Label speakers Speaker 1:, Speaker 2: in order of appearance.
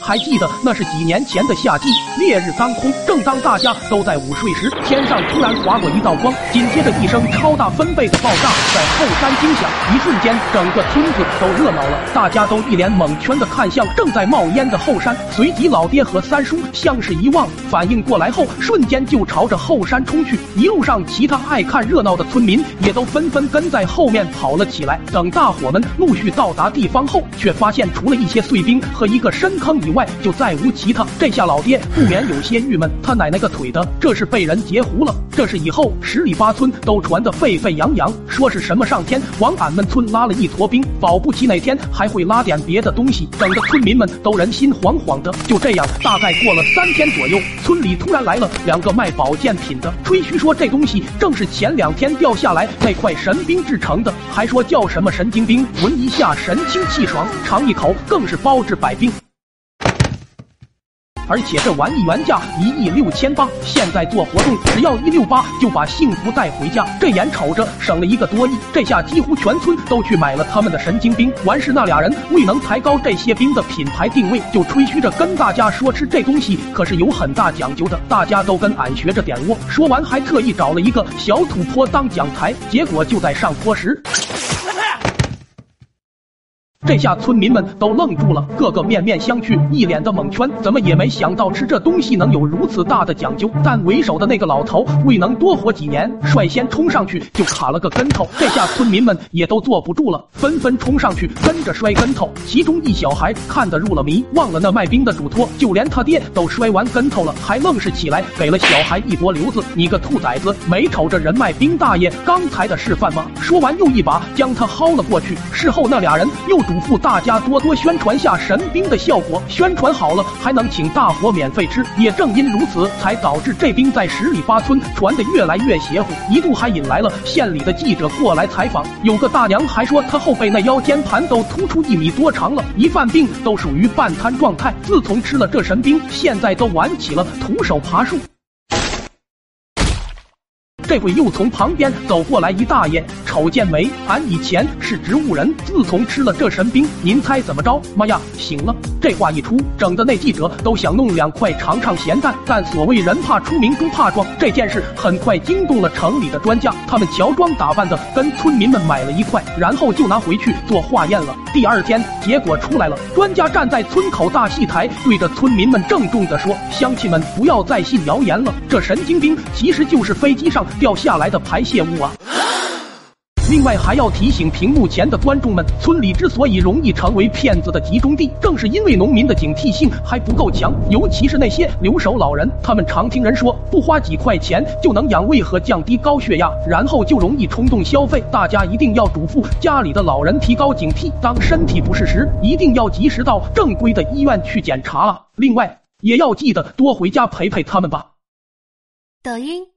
Speaker 1: 还记得那是几年前的夏季，烈日当空，正当大家都在午睡时，天上突然划过一道光，紧接着一声超大分贝的爆炸在后山惊响，一瞬间整个村子都热闹了，大家都一脸蒙圈的看向正在冒烟的后山。随即老爹和三叔像是一望，反应过来后，瞬间就朝着后山冲去。一路上，其他爱看热闹的村民也都纷纷跟在后面跑了起来。等大伙们陆续到达地方后，却发现除了一些碎冰和一个深坑坑以外，就再无其他。这下老爹不免有些郁闷，他奶奶个腿的，这是被人截胡了！这是以后十里八村都传得沸沸扬扬，说是什么上天往俺们村拉了一坨冰，保不齐哪天还会拉点别的东西，整得村民们都人心惶惶的。就这样，大概过了三天左右，村里突然来了两个卖保健品的，吹嘘说这东西正是前两天掉下来那块神冰制成的，还说叫什么神经冰，闻一下神清气爽，尝一口更是包治百病。而且这玩意原价一亿六千八，现在做活动只要一六八就把幸福带回家。这眼瞅着省了一个多亿，这下几乎全村都去买了他们的神经冰。完事那俩人未能抬高这些冰的品牌定位，就吹嘘着跟大家说吃这东西可是有很大讲究的，大家都跟俺学着点窝。说完还特意找了一个小土坡当讲台，结果就在上坡时。这下村民们都愣住了，个个面面相觑，一脸的蒙圈，怎么也没想到吃这东西能有如此大的讲究。但为首的那个老头未能多活几年，率先冲上去就卡了个跟头。这下村民们也都坐不住了，纷纷冲上去跟着摔跟头。其中一小孩看得入了迷，忘了那卖冰的嘱托，就连他爹都摔完跟头了，还愣是起来给了小孩一波溜子。你个兔崽子，没瞅着人卖冰大爷刚才的示范吗？说完又一把将他薅了过去。事后那俩人又主嘱咐大家多多宣传下神兵的效果，宣传好了还能请大伙免费吃。也正因如此，才导致这兵在十里八村传得越来越邪乎，一度还引来了县里的记者过来采访。有个大娘还说，她后背那腰间盘都突出一米多长了，一犯病都属于半瘫状态。自从吃了这神兵，现在都玩起了徒手爬树。这会又从旁边走过来一大爷，瞅见没？俺以前是植物人，自从吃了这神兵，您猜怎么着？妈呀，醒了！这话一出，整的那记者都想弄两块尝尝咸淡。但所谓人怕出名猪怕壮，这件事很快惊动了城里的专家，他们乔装打扮的跟村民们买了一块，然后就拿回去做化验了。第二天结果出来了，专家站在村口大戏台，对着村民们郑重的说：“乡亲们，不要再信谣言了，这神经冰其实就是飞机上。”掉下来的排泄物啊！另外还要提醒屏幕前的观众们，村里之所以容易成为骗子的集中地，正是因为农民的警惕性还不够强，尤其是那些留守老人，他们常听人说不花几块钱就能养胃和降低高血压，然后就容易冲动消费。大家一定要嘱咐家里的老人提高警惕，当身体不适时，一定要及时到正规的医院去检查啊！另外也要记得多回家陪陪他们吧。
Speaker 2: 抖音。